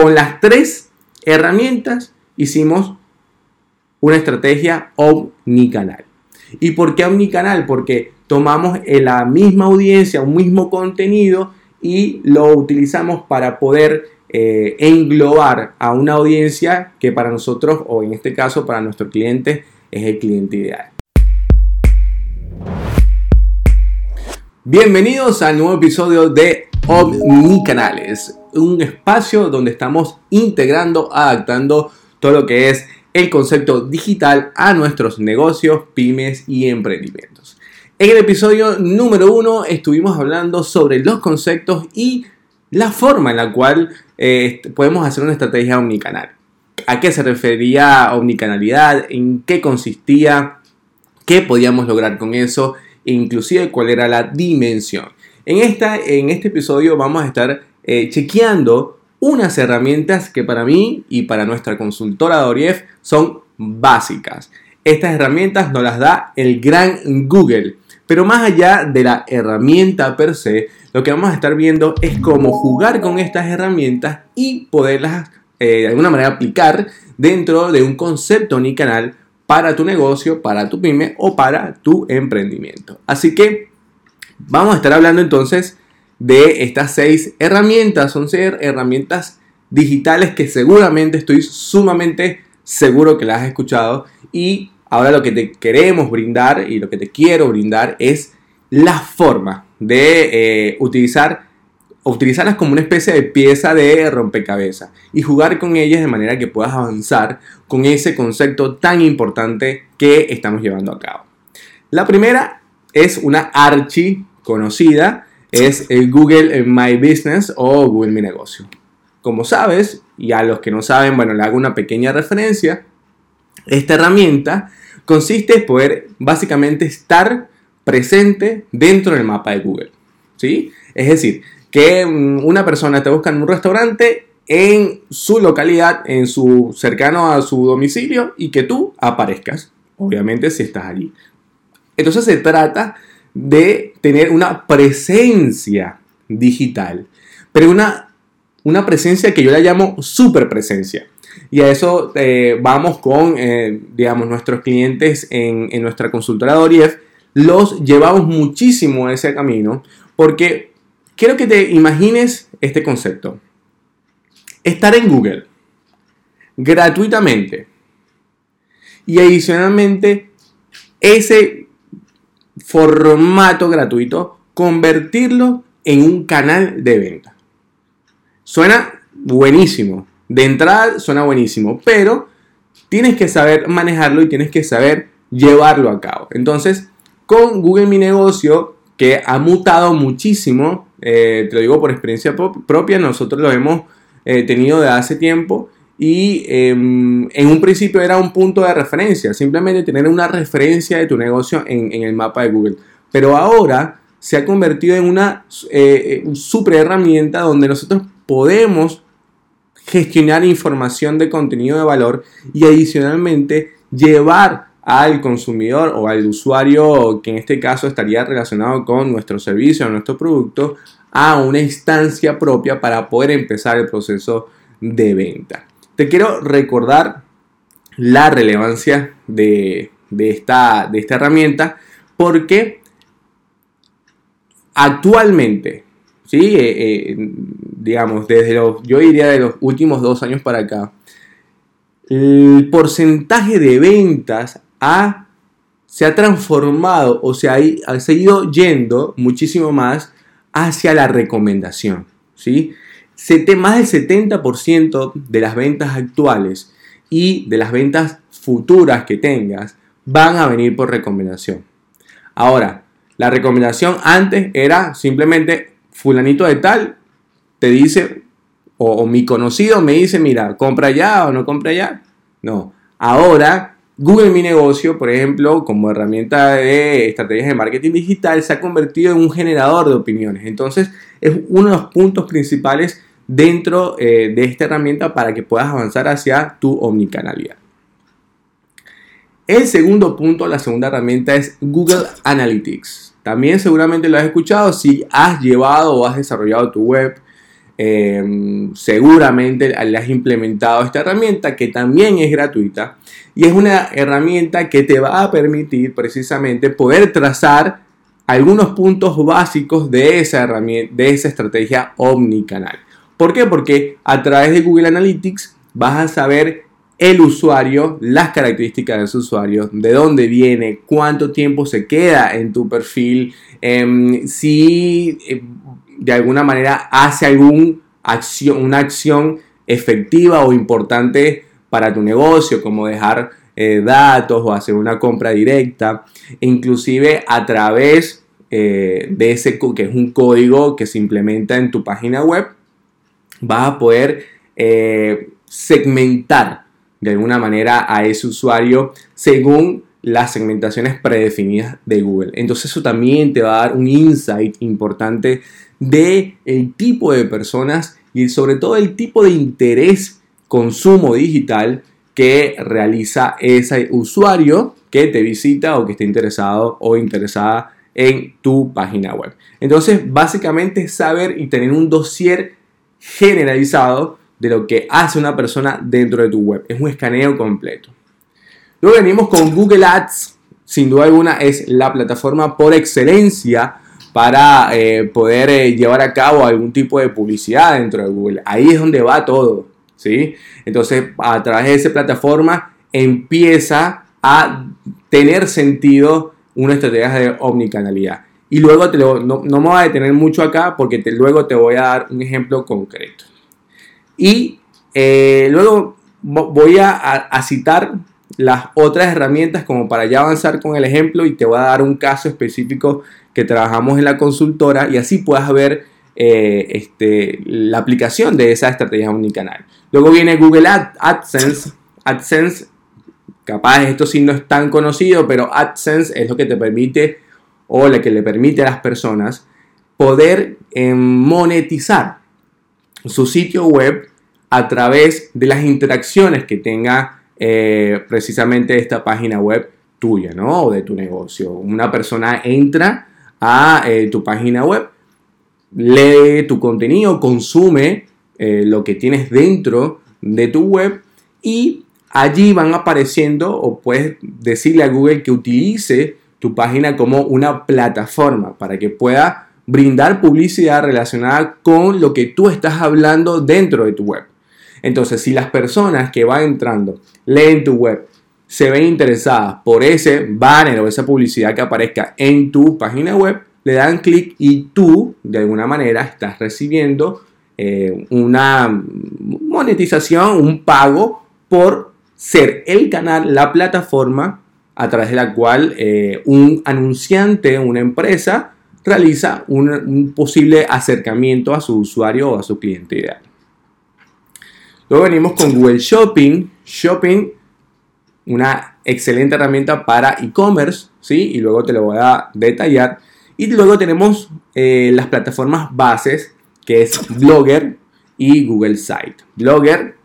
con las tres herramientas hicimos una estrategia omnicanal. ¿Y por qué omnicanal? Porque tomamos la misma audiencia, un mismo contenido y lo utilizamos para poder eh, englobar a una audiencia que para nosotros, o en este caso para nuestro cliente, es el cliente ideal. Bienvenidos al nuevo episodio de Omnicanales, un espacio donde estamos integrando, adaptando todo lo que es el concepto digital a nuestros negocios, pymes y emprendimientos. En el episodio número uno estuvimos hablando sobre los conceptos y la forma en la cual eh, podemos hacer una estrategia omnicanal. ¿A qué se refería omnicanalidad? ¿En qué consistía? ¿Qué podíamos lograr con eso? E inclusive cuál era la dimensión. En, esta, en este episodio vamos a estar eh, chequeando unas herramientas que para mí y para nuestra consultora Dorief son básicas. Estas herramientas nos las da el gran Google. Pero más allá de la herramienta per se, lo que vamos a estar viendo es cómo jugar con estas herramientas y poderlas eh, de alguna manera aplicar dentro de un concepto ni canal para tu negocio, para tu pyme o para tu emprendimiento. Así que vamos a estar hablando entonces de estas seis herramientas. Son seis herramientas digitales que seguramente estoy sumamente seguro que las has escuchado. Y ahora lo que te queremos brindar y lo que te quiero brindar es la forma de eh, utilizar utilizarlas como una especie de pieza de rompecabezas y jugar con ellas de manera que puedas avanzar con ese concepto tan importante que estamos llevando a cabo. La primera es una archi conocida, es Google My Business o Google Mi Negocio. Como sabes, y a los que no saben, bueno, le hago una pequeña referencia, esta herramienta consiste en poder básicamente estar presente dentro del mapa de Google. ¿sí? Es decir, que mm, una persona te busca en un restaurante en su localidad, en su cercano a su domicilio y que tú aparezcas, obviamente si estás allí. Entonces se trata de tener una presencia digital, pero una, una presencia que yo la llamo super presencia. Y a eso eh, vamos con, eh, digamos, nuestros clientes en, en nuestra consultora Dorief. Los llevamos muchísimo a ese camino porque quiero que te imagines este concepto. Estar en Google gratuitamente y adicionalmente ese formato gratuito convertirlo en un canal de venta. Suena buenísimo. De entrada suena buenísimo, pero tienes que saber manejarlo y tienes que saber llevarlo a cabo. Entonces, con Google Mi Negocio, que ha mutado muchísimo eh, te lo digo por experiencia propia, nosotros lo hemos eh, tenido de hace tiempo y em, en un principio era un punto de referencia, simplemente tener una referencia de tu negocio en, el mapa de Google. Pero ahora se ha convertido en una eh, super herramienta donde nosotros podemos gestionar información de contenido de valor y adicionalmente llevar al consumidor o al usuario que en este caso estaría relacionado con nuestro servicio o nuestro producto a una instancia propia para poder empezar el proceso de venta. Te quiero recordar la relevancia de, esta, de esta herramienta porque actualmente, ¿sí? Eh, eh, digamos, desde los, yo diría de los últimos dos años para acá, el porcentaje de ventas se ha transformado o se ha, seguido yendo muchísimo más hacia la recomendación. ¿sí? Más del 70% de las ventas actuales y de las ventas futuras que tengas van a venir por recomendación. Ahora, la recomendación antes era simplemente fulanito de tal te dice, o, mi conocido me dice, mira, compra ya o no compra ya. No, ahora Google Mi Negocio, por ejemplo, como herramienta de estrategias de marketing digital, se ha convertido en un generador de opiniones. Entonces, es uno de los puntos principales dentro eh, de esta herramienta para que puedas avanzar hacia tu omnicanalidad. El segundo punto, la segunda herramienta es Google Analytics. También seguramente lo has escuchado si has llevado o has desarrollado tu web Em, seguramente le has implementado esta herramienta que también es gratuita y es una herramienta que te va a permitir precisamente poder trazar algunos puntos básicos de esa herramienta, de esa estrategia omnicanal. ¿Por qué? Porque a través de Google Analytics vas a saber el usuario, las características de su usuario, de dónde viene, cuánto tiempo se queda en tu perfil, em, si eh, de alguna manera hace algún acción, una acción efectiva o importante para tu negocio, como dejar eh, datos o hacer una compra directa, inclusive a través eh, de ese que es un código que se implementa en tu página web, vas a poder eh, segmentar de alguna manera a ese usuario según las segmentaciones predefinidas de Google. Entonces eso también te va a dar un insight importante de el tipo de personas y sobre todo el tipo de interés consumo digital que realiza ese usuario que te visita o que esté interesado o interesada en tu página web. Entonces, básicamente saber y tener un dossier generalizado de lo que hace una persona dentro de tu web. Es un escaneo completo. Luego venimos con Google Ads. Sin duda alguna es la plataforma por excelencia para eh, poder eh, llevar a cabo algún tipo de publicidad dentro de Google. Ahí es donde va todo, ¿sí? Entonces, a través de esa plataforma empieza a tener sentido una estrategia de omnicanalidad. Y luego te no, me voy a detener mucho acá porque luego te voy a dar un ejemplo concreto. Y eh, luego voy a citar las otras herramientas como para ya avanzar con el ejemplo y te voy a dar un caso específico que trabajamos en la consultora y así puedas ver eh, este, la aplicación de esa estrategia omnicanal. Luego viene Google AdSense. AdSense, capaz esto sí no es tan conocido, pero AdSense es lo que te permite o lo que le permite a las personas poder eh, monetizar su sitio web a través de las interacciones que tenga eh, precisamente esta página web tuya, ¿no? O de tu negocio. Una persona entra a eh, tu página web, lee tu contenido, consume eh, lo que tienes dentro de tu web y allí van apareciendo o puedes decirle a Google que utilice tu página como una plataforma para que pueda brindar publicidad relacionada con lo que tú estás hablando dentro de tu web. Entonces, si las personas que van entrando leen tu web, se ven interesadas por ese banner o esa publicidad que aparezca en tu página web, le dan clic y tú, de alguna manera, estás recibiendo eh, una monetización, un pago por ser el canal, la plataforma a través de la cual eh, un anunciante, una empresa, realiza un posible acercamiento a su usuario o a su cliente ideal. Luego venimos con Google Shopping. Shopping, una excelente herramienta para e-commerce, ¿sí? Y luego te lo voy a detallar. Y luego tenemos eh, las plataformas bases, que es Blogger y Google Site. Blogger,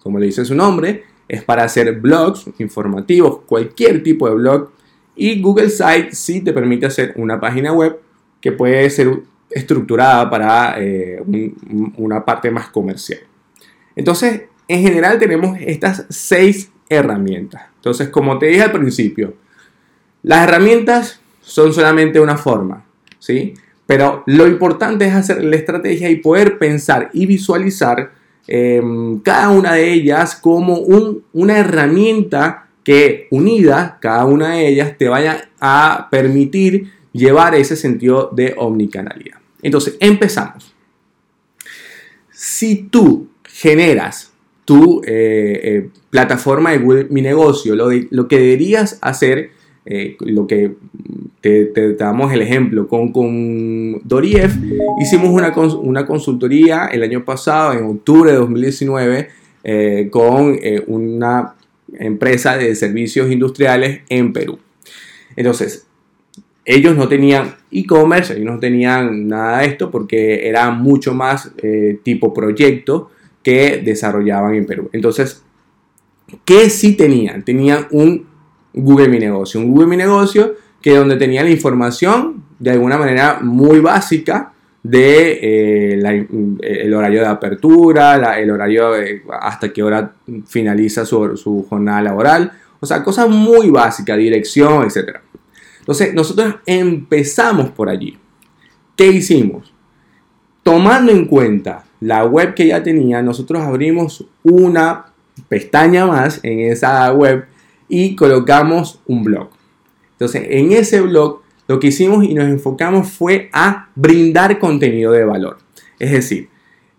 como le dice su nombre, es para hacer blogs informativos, cualquier tipo de blog. Y Google Site sí te permite hacer una página web que puede ser estructurada para eh, una parte más comercial. Entonces, en general tenemos estas seis herramientas. Entonces, como te dije al principio, las herramientas son solamente una forma, ¿sí? Pero lo importante es hacer la estrategia y poder pensar y visualizar em, cada una de ellas como una herramienta que unida, cada una de ellas, te vaya a permitir llevar ese sentido de omnicanalidad. Entonces, empezamos. Si tú generas tu eh, eh, plataforma de Google Mi Negocio, lo, lo que deberías hacer, eh, lo que te, damos el ejemplo, con, con Dorief hicimos una, una, consultoría el año pasado, en octubre de 2019, con una empresa de servicios industriales en Perú. Entonces, ellos no tenían e-commerce, ellos no tenían nada de esto porque era mucho más tipo proyecto que desarrollaban en Perú. Entonces, ¿qué sí tenían? Tenían un Google Mi Negocio. Un Google Mi Negocio que donde tenía la información de alguna manera muy básica de eh, el horario de apertura, el horario hasta qué hora finaliza su, su, jornada laboral. O sea, cosas muy básicas, dirección, etc. Entonces, nosotros empezamos por allí. ¿Qué hicimos? Tomando en cuenta la web que ya tenía, nosotros abrimos una pestaña más en esa web y colocamos un blog. Entonces, en ese blog lo que hicimos y nos enfocamos fue a brindar contenido de valor. Es decir,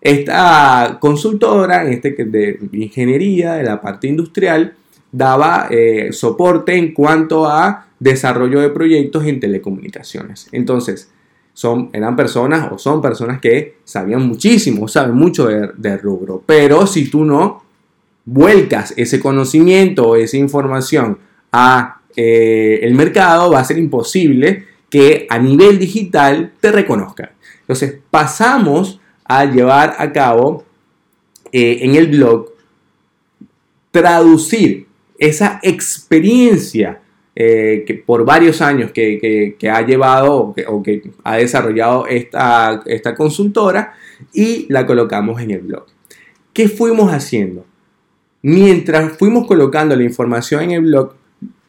esta consultora, este de ingeniería, de la parte industrial, daba eh, soporte en cuanto a desarrollo de proyectos en telecomunicaciones. Entonces, son, eran personas o son personas que sabían muchísimo, saben mucho de, rubro, pero si tú no vuelcas ese conocimiento o esa información a el mercado, va a ser imposible que a nivel digital te reconozcan. Entonces pasamos a llevar a cabo eh, en el blog traducir esa experiencia eh, que por varios años que, ha llevado o que, ha desarrollado esta, esta consultora y la colocamos en el blog. ¿Qué fuimos haciendo? Mientras fuimos colocando la información en el blog,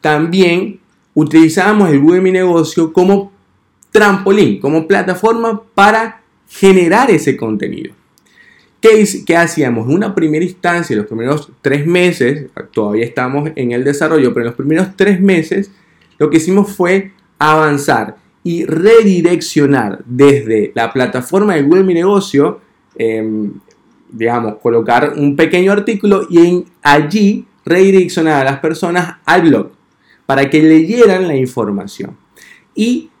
también utilizábamos el Google Mi Negocio como trampolín, como plataforma para generar ese contenido. ¿Qué, ¿Qué, hacíamos? En una primera instancia, los primeros tres meses, todavía estamos en el desarrollo, pero en los primeros tres meses lo que hicimos fue avanzar y redireccionar desde la plataforma de Google Mi Negocio, em, digamos, colocar un pequeño artículo y en allí redireccionar a las personas al blog para que leyeran la información y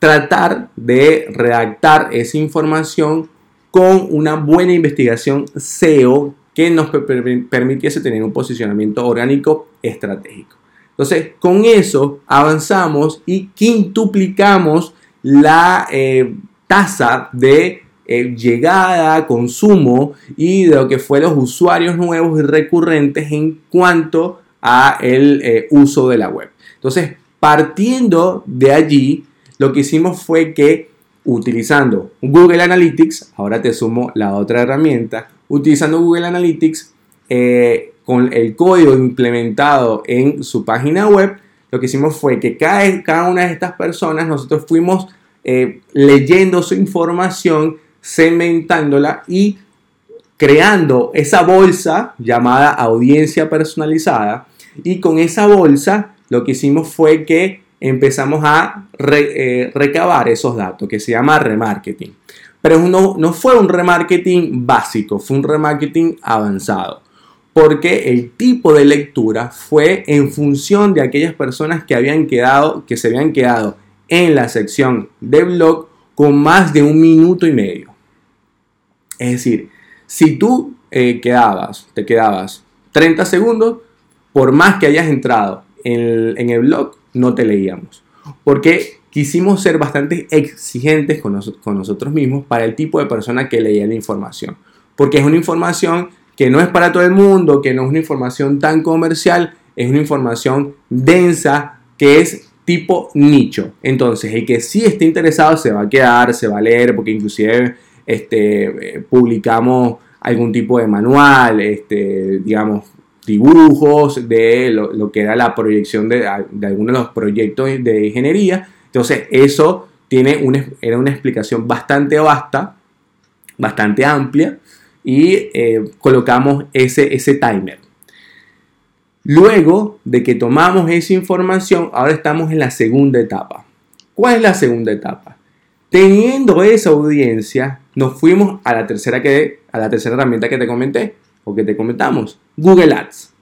tratar de redactar esa información con una buena investigación SEO que nos permitiese tener un posicionamiento orgánico estratégico. Entonces, con eso avanzamos y quintuplicamos la eh, tasa de eh, llegada, consumo y de lo que fue los usuarios nuevos y recurrentes en cuanto a el eh, uso de la web. Entonces, partiendo de allí, lo que hicimos fue que utilizando Google Analytics, ahora te sumo la otra herramienta, utilizando Google Analytics eh, con el código implementado en su página web, lo que hicimos fue que cada, una de estas personas nosotros fuimos eh, leyendo su información, segmentándola y creando esa bolsa llamada audiencia personalizada y con esa bolsa lo que hicimos fue que empezamos a eh, recabar esos datos, que se llama remarketing. Pero no, no fue un remarketing básico, fue un remarketing avanzado. Porque el tipo de lectura fue en función de aquellas personas que habían quedado, que se habían quedado en la sección de blog con más de un minuto y medio. Es decir, si tú eh, quedabas, te quedabas 30 segundos, por más que hayas entrado en el, blog no te leíamos. Porque quisimos ser bastante exigentes con, con nosotros mismos para el tipo de persona que leía la información. Porque es una información que no es para todo el mundo, que no es una información tan comercial, es una información densa que es tipo nicho. Entonces, el que sí esté interesado se va a quedar, se va a leer, porque inclusive este, eh, publicamos algún tipo de manual, este, digamos, dibujos de lo, que era la proyección de, algunos de los proyectos de ingeniería. Entonces, eso tiene una, era una explicación bastante vasta, bastante amplia, y eh, colocamos ese, ese timer. Luego de que tomamos esa información, ahora estamos en la segunda etapa. ¿Cuál es la segunda etapa? Teniendo esa audiencia, nos fuimos a la tercera, que, a la tercera herramienta que te comenté, o que te comentamos, Google Ads.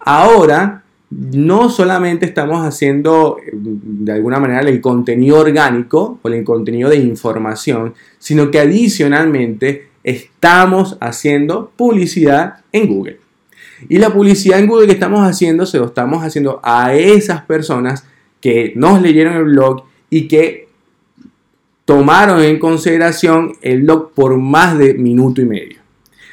Ahora, no solamente estamos haciendo de alguna manera el contenido orgánico o el contenido de información, sino que adicionalmente estamos haciendo publicidad en Google. Y la publicidad en Google que estamos haciendo se lo estamos haciendo a esas personas que nos leyeron el blog y que tomaron en consideración el blog por más de minuto y medio.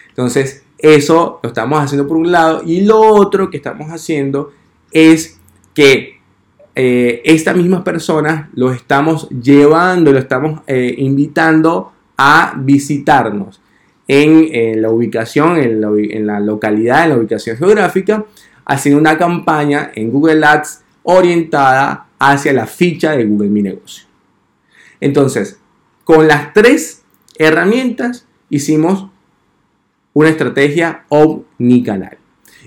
Entonces, eso lo estamos haciendo por un lado. Y lo otro que estamos haciendo es que eh, estas mismas personas lo estamos llevando, lo estamos eh, invitando a visitarnos en, la ubicación, en la, en la localidad, en la ubicación geográfica, haciendo una campaña en Google Ads orientada hacia la ficha de Google Mi Negocio. Entonces, con las tres herramientas hicimos una estrategia omnicanal.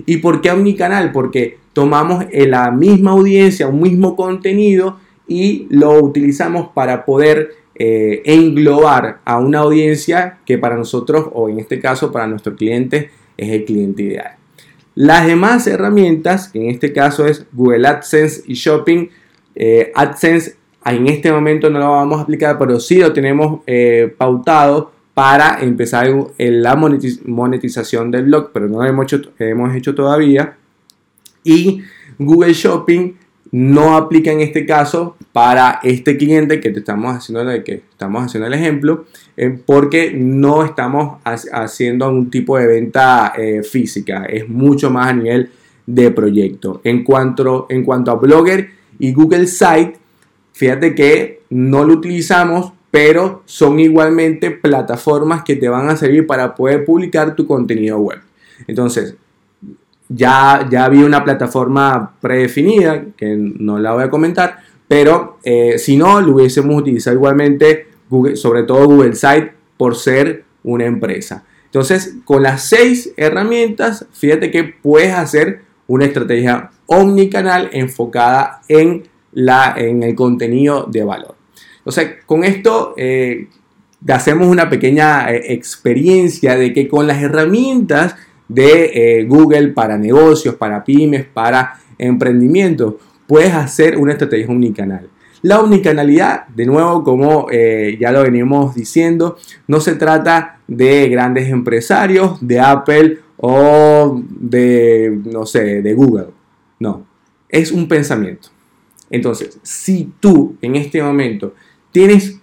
¿Y por qué omnicanal? Porque tomamos la misma audiencia, un mismo contenido y lo utilizamos para poder eh, englobar a una audiencia que para nosotros, o en este caso para nuestro cliente, es el cliente ideal. Las demás herramientas, que en este caso es Google AdSense y Shopping, eh, AdSense en este momento no lo vamos a aplicar, pero sí lo tenemos eh, pautado para empezar en la monetización del blog, pero no lo hemos hecho, todavía. Y Google Shopping no aplica en este caso para este cliente que te estamos haciendo, que estamos haciendo el ejemplo, eh, porque no estamos haciendo un tipo de venta eh, física, es mucho más a nivel de proyecto. En cuanto, en cuanto a Blogger y Google Site, fíjate que no lo utilizamos pero son igualmente plataformas que te van a servir para poder publicar tu contenido web. Entonces, ya, ya había una plataforma predefinida, que no la voy a comentar, pero eh, si no, lo hubiésemos utilizado igualmente, Google, sobre todo Google Site, por ser una empresa. Entonces, con las seis herramientas, fíjate que puedes hacer una estrategia omnicanal enfocada en, la, en el contenido de valor. O sea, con esto eh, hacemos una pequeña eh, experiencia de que con las herramientas de eh, Google para negocios, para pymes, para emprendimiento, puedes hacer una estrategia omnicanal. La omnicanalidad, de nuevo, como ya lo venimos diciendo, no se trata de grandes empresarios, de Apple o de, no sé, de Google. No, es un pensamiento. Entonces, si tú en este momento tienes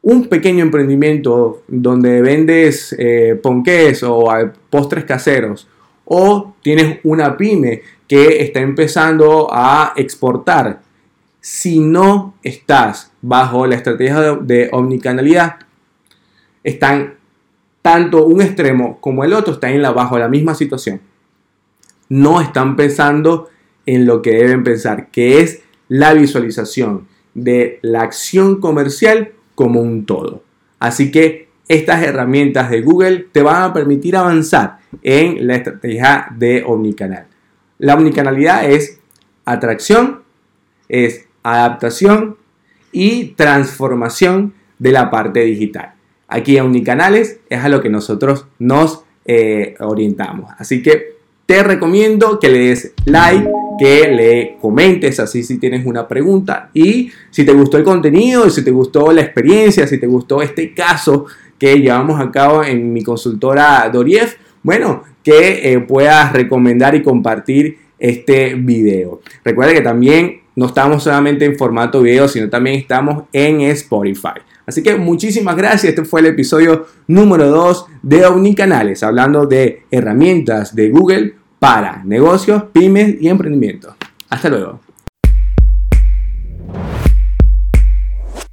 un pequeño emprendimiento donde vendes eh, ponqués o postres caseros, o tienes una pyme que está empezando a exportar, si no estás bajo la estrategia de, omnicanalidad, están tanto un extremo como el otro están en bajo la misma situación. No están pensando en lo que deben pensar, que es la visualización de la acción comercial como un todo. Así que estas herramientas de Google te van a permitir avanzar en la estrategia de omnicanal. La omnicanalidad es atracción, es adaptación y transformación de la parte digital. Aquí en Omnicanales es a lo que nosotros nos eh, orientamos. Así que te recomiendo que le des like que le comentes así si tienes una pregunta y si te gustó el contenido, si te gustó la experiencia, si te gustó este caso que llevamos a cabo en mi consultora Dorief, bueno, que eh, puedas recomendar y compartir este video. Recuerda que también no estamos solamente en formato video, sino también estamos en Spotify. Así que muchísimas gracias. Este fue el episodio número 2 de Omnicanales, hablando de herramientas de Google para negocios, pymes y emprendimiento. Hasta luego.